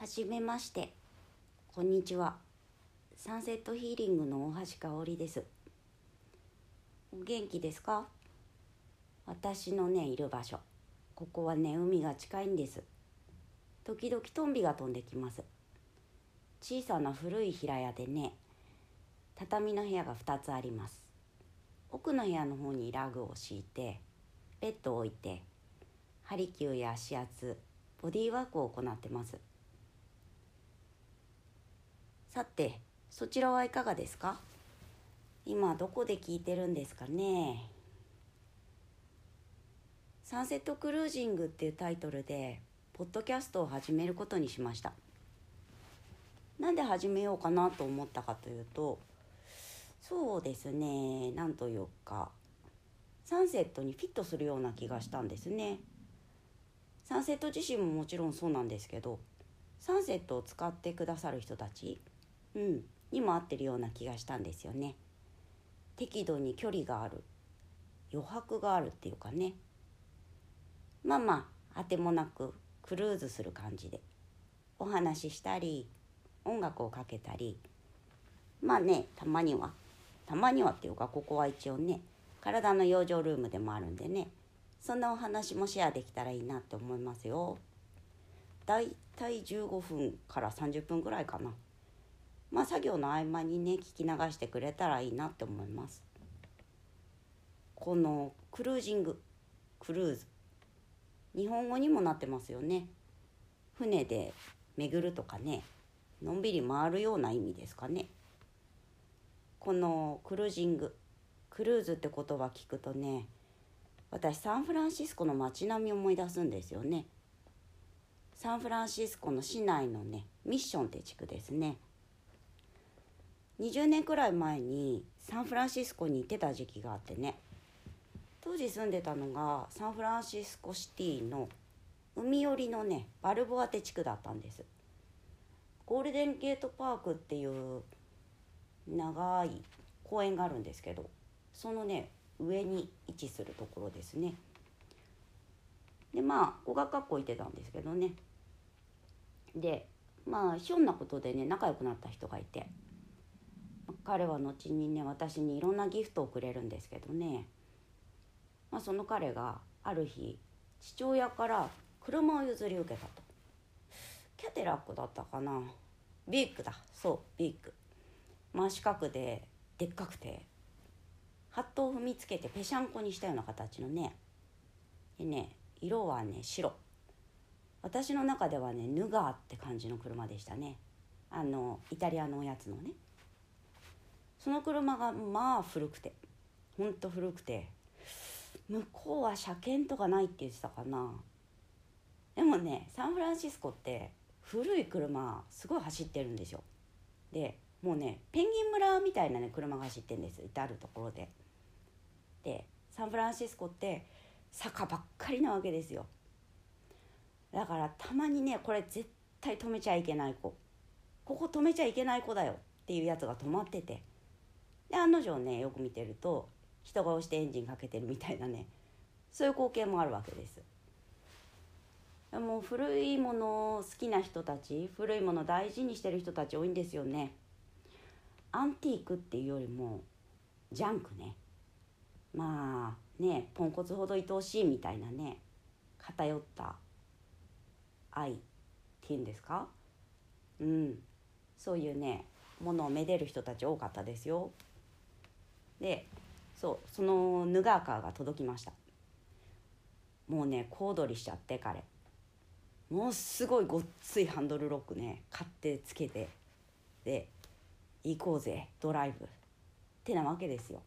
はじめまして。こんにちは。サンセットヒーリングの大橋香織です。お元気ですか？私のねいる場所。ここはね海が近いんです。時々トンビが飛んできます。小さな古い平屋でね畳の部屋が2つあります。奥の部屋の方にラグを敷いてベッドを置いてハリキューや指圧ボディーワークを行ってます。さてそちらはいかがですか？今どこで聞いてるんですかね？サンセットクルージングっていうタイトルでポッドキャストを始めることにしました。なんで始めようかなと思ったかというとそうですねなんというかサンセットにフィットするような気がしたんですね。サンセット自身ももちろんそうなんですけどサンセットを使ってくださる人たち、うん、にも合ってるような気がしたんですよね。適度に距離がある。余白があるっていうかね。まあまああてもなくクルーズする感じで。お話ししたり音楽をかけたり。まあねたまには。たまにはっていうかここは一応ね体の養生ルームでもあるんでね。そんなお話もシェアできたらいいなって思いますよ。だいたい15分から30分ぐらいかな。まあ作業の合間にね聞き流してくれたらいいなって思います。このクルージングクルーズ日本語にもなってますよね。船で巡るとかねのんびり回るような意味ですかね。このクルージングクルーズって言葉聞くとね私サンフランシスコの街並みを思い出すんですよねサンフランシスコの市内のねミッションって地区ですね20年くらい前にサンフランシスコに行ってた時期があってね。当時住んでたのがサンフランシスコシティの海寄りのねバルボアテ地区だったんです。ゴールデンゲートパークっていう長い公園があるんですけどそのね上に位置するところですね。でまあ語学学校行ってたんですけどね。でまあひょんなことでね仲良くなった人がいて。彼は後にね私にいろんなギフトをくれるんですけどね、まあ、その彼がある日父親から車を譲り受けたと。キャテラックだったかな。ビッグだ。そうビッグ。真四角ででっかくてハットを踏みつけてぺしゃんこにしたような形のね。でね色はね白。私の中ではねヌガーって感じの車でしたね。あのイタリアのおやつのね。その車がまあ古くてほんと古くて向こうは車検とかないって言ってたかな。でもねサンフランシスコって古い車すごい走ってるんですよ。でもうねペンギン村みたいなね車が走ってるんです至る所で。でサンフランシスコって坂ばっかりなわけですよ。だからたまにねこれ絶対止めちゃいけない子。ここ止めちゃいけない子だよっていうやつが止まってて。で案の定ねよく見てると人が押してエンジンかけてるみたいなねそういう光景もあるわけです。もう古いもの好きな人たち古いもの大事にしてる人たち多いんですよね。アンティークっていうよりもジャンクね。まあねポンコツほど愛おしいみたいなね偏った愛っていうんですか？うん。そういうねものをめでる人たち多かったですよ。でそうそのヌガーカーが届きました。もうね小躍りしちゃって彼。ものすごいごっついハンドルロックね買ってつけて。で行こうぜドライブ。ってなわけですよ。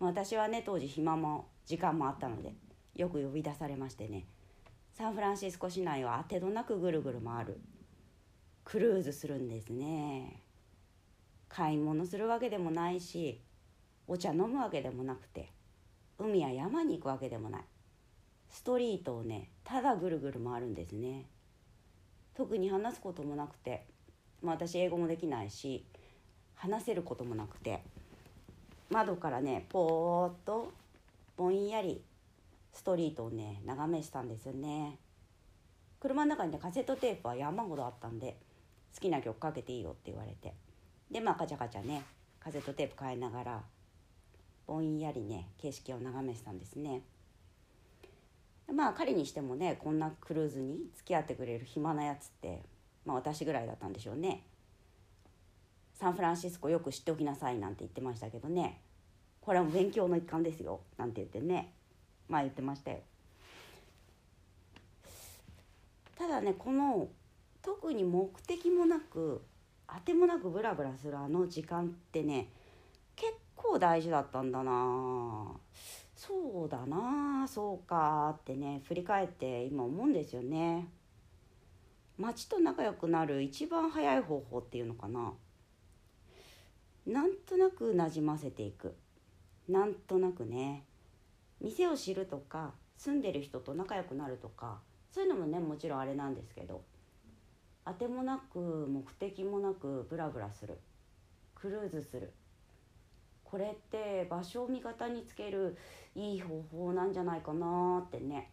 私はね当時暇も時間もあったのでよく呼び出されましてね。サンフランシスコ市内をあてどなくぐるぐる回る。クルーズするんですね。買い物するわけでもないしお茶飲むわけでもなくて海や山に行くわけでもない。ストリートをねただぐるぐる回るんですね。特に話すこともなくて、まあ、私英語もできないし話せることもなくて窓からねぽーっとぼんやりストリートをね眺めしたんですよね。車の中にねカセットテープは山ほどあったんで好きな曲かけていいよって言われて。でまあカチャカチャねカセットテープ変えながらぼんやりね景色を眺めてたんですね。まあ彼にしてもねこんなクルーズに付き合ってくれる暇なやつってまあ私ぐらいだったんでしょうね。サンフランシスコよく知っておきなさいなんて言ってましたけどね。これはも勉強の一環ですよなんて言ってね。まあ言ってましたよ。ただねこの特に目的もなくあてもなくブラブラするあの時間ってね構大事だったんだな。そうだな。そうかってね振り返って今思うんですよね。街と仲良くなる一番早い方法っていうのかな。なんとなくなじませていく。なんとなくね。店を知るとか住んでる人と仲良くなるとかそういうのもねもちろんあれなんですけどあてもなく目的もなくブラブラする。クルーズする。これって場所を味方につけるいい方法なんじゃないかなってね。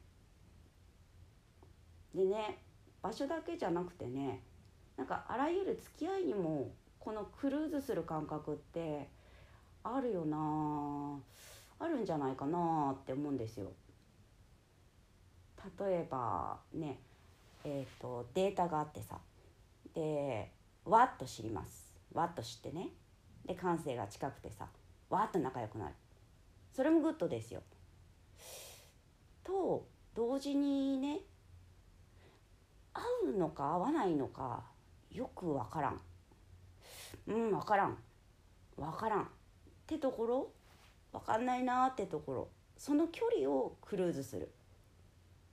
でね場所だけじゃなくてねなんかあらゆる付き合いにもこのクルーズする感覚ってあるよなあるんじゃないかなって思うんですよ。例えばねえーと、データがあってさでわっと知ります。わっと知ってね。で感性が近くてさ。わっと仲良くなる。それもグッドですよ。と同時にね合うのか合わないのかよく分からん。うん分からん。分からん。ってところ分かんないなってところ。その距離をクルーズする。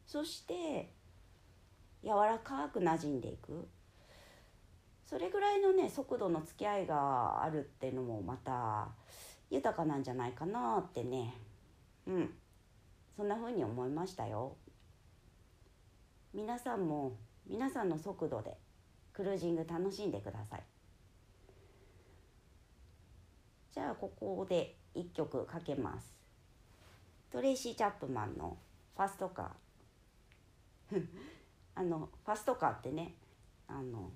そして柔らかく馴染んでいく。それぐらいのね速度の付き合いがあるっていうのもまた豊かなんじゃないかなってね。うん。そんな風に思いましたよ。皆さんも皆さんの速度でクルージング楽しんでください。じゃあここで1曲かけます。トレイシー・チャップマンの「ファストカー」あのファストカーってねあの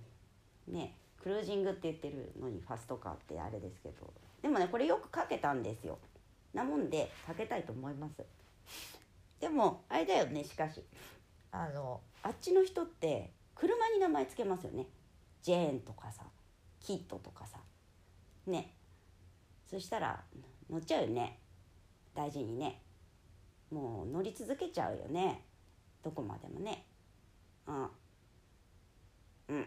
ねクルージングって言ってるのにファストカーってあれですけど。でもねこれよくかけたんですよ。なもんでかけたいと思います。でもあれだよねしかし。あのあっちの人って車に名前つけますよね。ジェーンとかさキットとかさ。ね。そしたら乗っちゃうよね。大事にね。もう乗り続けちゃうよね。どこまでもね。うん。うん。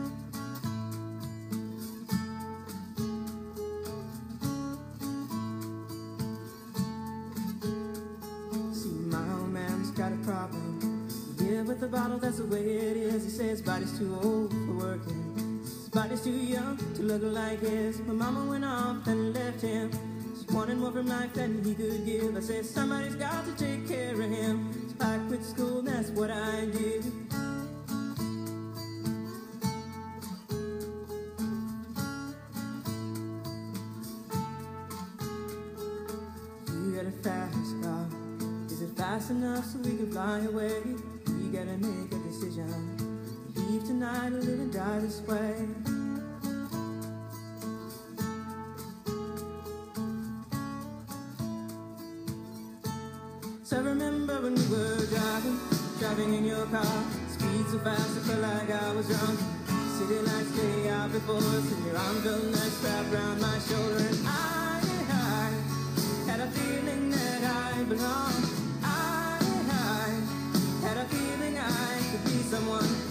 Says body's too old for working. His body's too young to look like his. My mama went off and left him. She wanted more from life than he could give. I said, somebody's got to take care of him. So I quit school, that's what I did. You got a fast car. Is it fast enough so we can fly away? We gotta make a decision leave tonight and live and die this way. So I remember when we were driving, driving in your car, speed so fast it felt like I was drunk. City lights day out before us, and your arm felt nice wrapped around my shoulder, and I, had a feeling that I belonged. I had a feeling I could be someone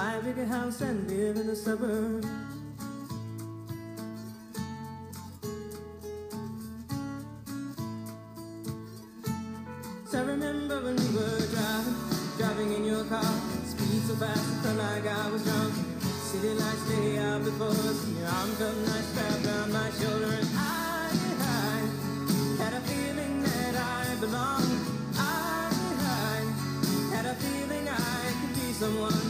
Buy a bigger house and live in the suburbs. So I remember when we were driving, driving in your car. Speed so fast, I felt like I was drunk. City lights lay out before us, and your arm felt nice wrapped around my shoulder. And I, I had a feeling that I belonged. I, I had a feeling I could be someone,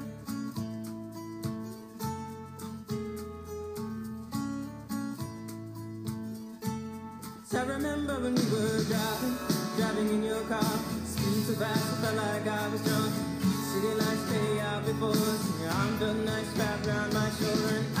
Driving, driving in your car. Speed so fast, I felt like I was drunk. City lights lay out before us, and your arm felt nice wrapped around my shoulder.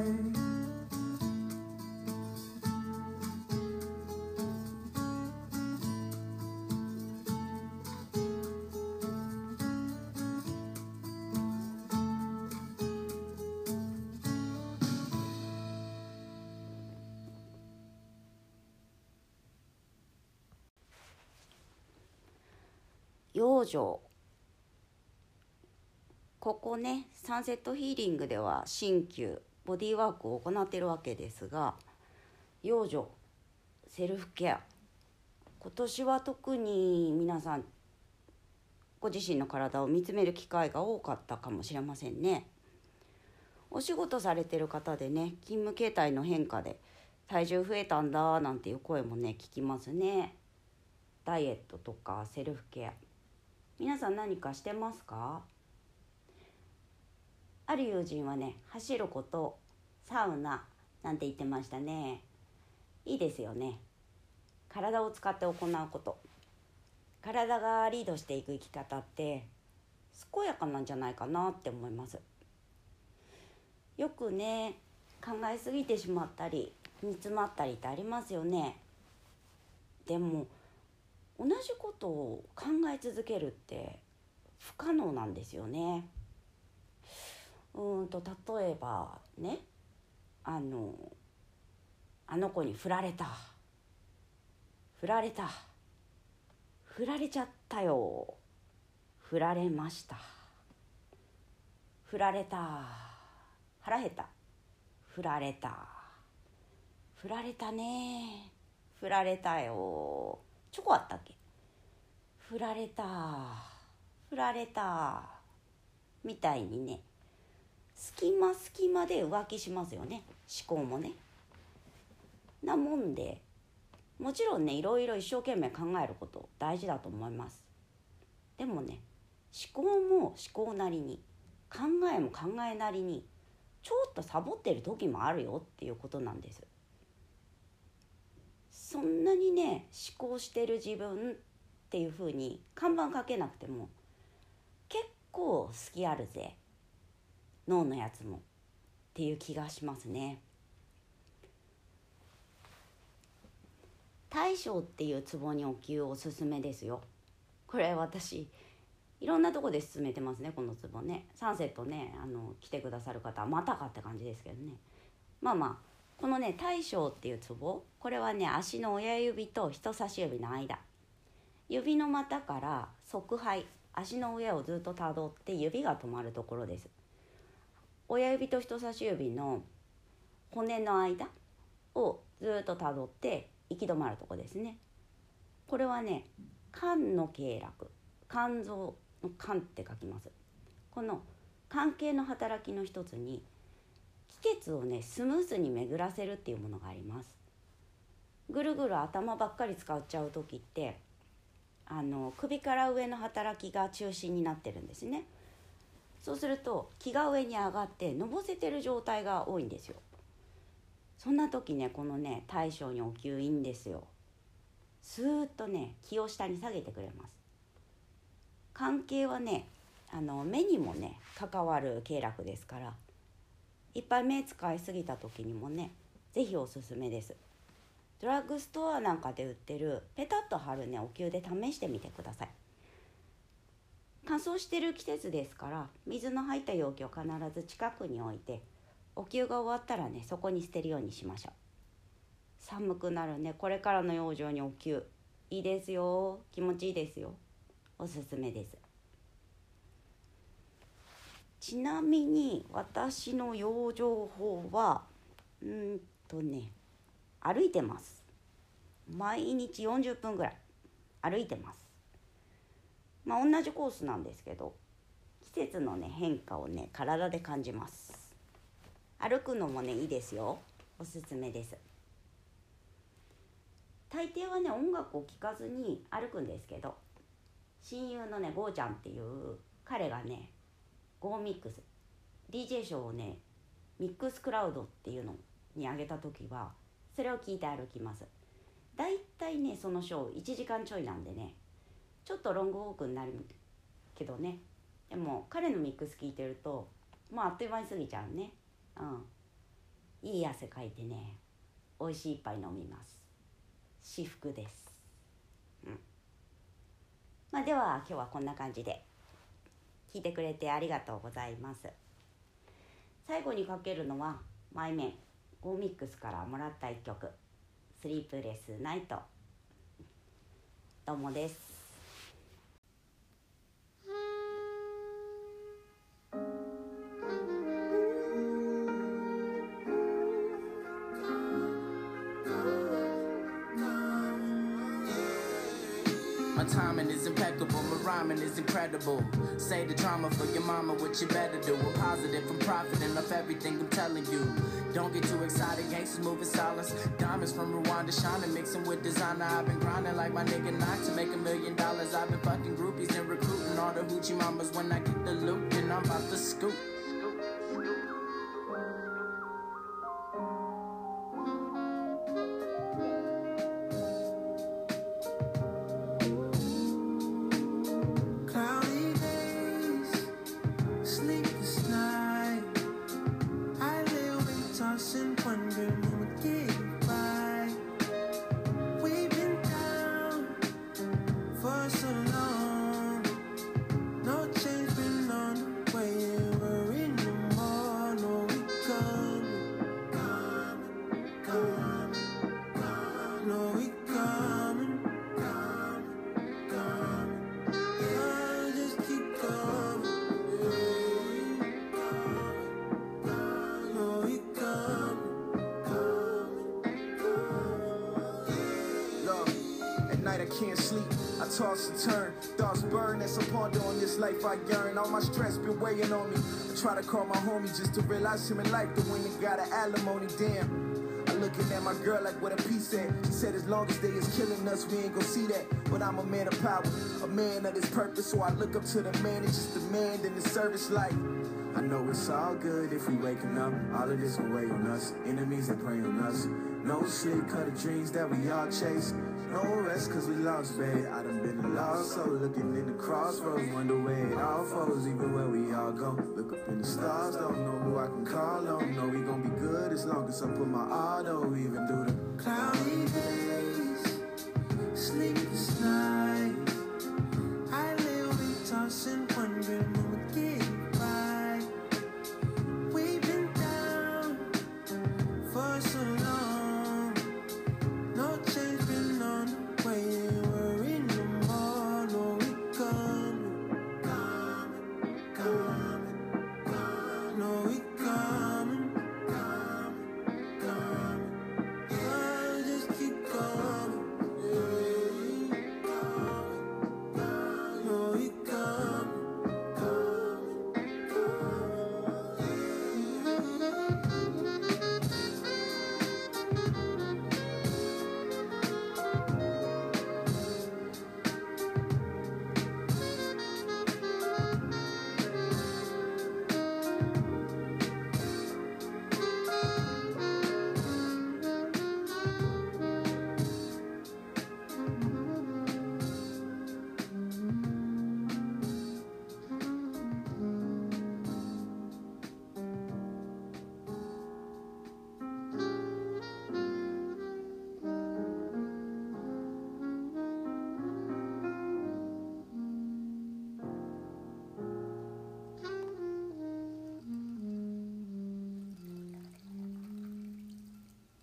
養生。ここねサンセットヒーリングでは鍼灸ボディーワークを行ってるわけですが養生セルフケア。今年は特に皆さんご自身の体を見つめる機会が多かったかもしれませんね。お仕事されてる方でね勤務形態の変化で体重増えたんだなんていう声もね聞きますね。ダイエットとかセルフケア。皆さん何かしてますか？ある友人はね走ることサウナなんて言ってましたね。いいですよね。体を使って行うこと。体がリードしていく生き方って健やかなんじゃないかなって思います。よくね考えすぎてしまったり煮詰まったりってありますよね。でも同じことを考え続けるって不可能なんですよね。うんと例えばねあのあの子に振られた。振られた。振られちゃったよ。振られました。振られた。腹減った。振られた。振られたね。振られたよ。チョコあったっけ？振られた。振られた。みたいにね。隙間隙間で浮気しますよね。思考もね。なもんでもちろんねいろいろ一生懸命考えること大事だと思います。でもね思考も思考なりに考えも考えなりにちょっとサボってる時もあるよっていうことなんです。そんなにね思考してる自分っていう風に看板かけなくても結構好きあるぜ。脳のやつも。っていう気がしますね。大将っていうツボにお灸おすすめですよ。これ私いろんなとこで進めてますねこのツボね。サンセットねあの来てくださる方はまたかって感じですけどね。まあまあこのね大将っていうツボこれはね足の親指と人差し指の間。指の股から側背足の上をずっとたどって指が止まるところです。親指と人差し指の骨の間をずっとたどって行き止まるとこですね。これはね肝の経絡。肝臓の肝って書きます。この関係の働きの一つに血をねスムーズに巡らせるっていうものがあります。ぐるぐる頭ばっかり使っちゃう時ってあの首から上の働きが中心になってるんですね。そうすると気が上に上がってのぼせてる状態が多いんですよ。そんな時ねこのね大将にお灸いいんですよ。スーッとね気を下に下げてくれます。関係はねあの目にもね関わる経絡ですから。いっぱい目使いすぎた時にもね是非おすすめです。ドラッグストアなんかで売ってるペタッと貼るねお灸で試してみてください。乾燥してる季節ですから水の入った容器を必ず近くに置いてお灸が終わったらねそこに捨てるようにしましょう。寒くなるねこれからの養生にお灸いいですよ気持ちいいですよ。おすすめです。ちなみに私の養生法はうんとね歩いてます。毎日40分ぐらい歩いてます。まあ同じコースなんですけど季節のね変化をね体で感じます。歩くのもねいいですよ。おすすめです。大抵はね音楽を聴かずに歩くんですけど親友のねゴーちゃんっていう彼がねゴーミックス。DJ ショーをねミックスクラウドっていうのにあげた時はそれを聞いて歩きます。だいたいねそのショー1時間ちょいなんでねちょっとロングウォークになるけどね。でも彼のミックス聞いてるとまああっという間に過ぎちゃうね。うん。いい汗かいてね美味しい一杯飲みます。至福です。うん。まあでは今日はこんな感じで。聞いてくれてありがとうございます。最後にかけるのは「前面ゴーミックス」からもらった一曲「スリープレスナイト」どうもです。Rhyming is incredible. Say the drama for your mama, what you better do. I'm positive, I'm profiting off everything I'm telling you. Don't get too excited, gangsters moving silence. Diamonds from Rwanda shining, mixing with designer. I've been grinding like my nigga Knock to make a million dollars. I've been fucking groupies and recruiting all the hoochie mamas. When I get the loot, then I'm about to scoop. Toss and turn, thoughts burn as I ponder on this life I yearn. All my stress been weighing on me. I try to call my homie just to realize him in life. The women got an alimony, damn. I looking at my girl like what a piece at. She said as long as they is killing us, we ain't gon' see that. But I'm a man of power, a man of this purpose. So I look up to the man and just demand in the service life. I know it's all good if we waking up. All of this will weigh on us. Enemies that prey on us. No sleep, cut the dreams that we all chase. No rest, cause we lost, babe. I done been lost, so looking in the crossroads. Wonder where it all falls, even where we all go. Look up in the stars, don't know who I can call on. Know we gon' be good as long as I put my auto, even through the cloudy days. Sleepless nights.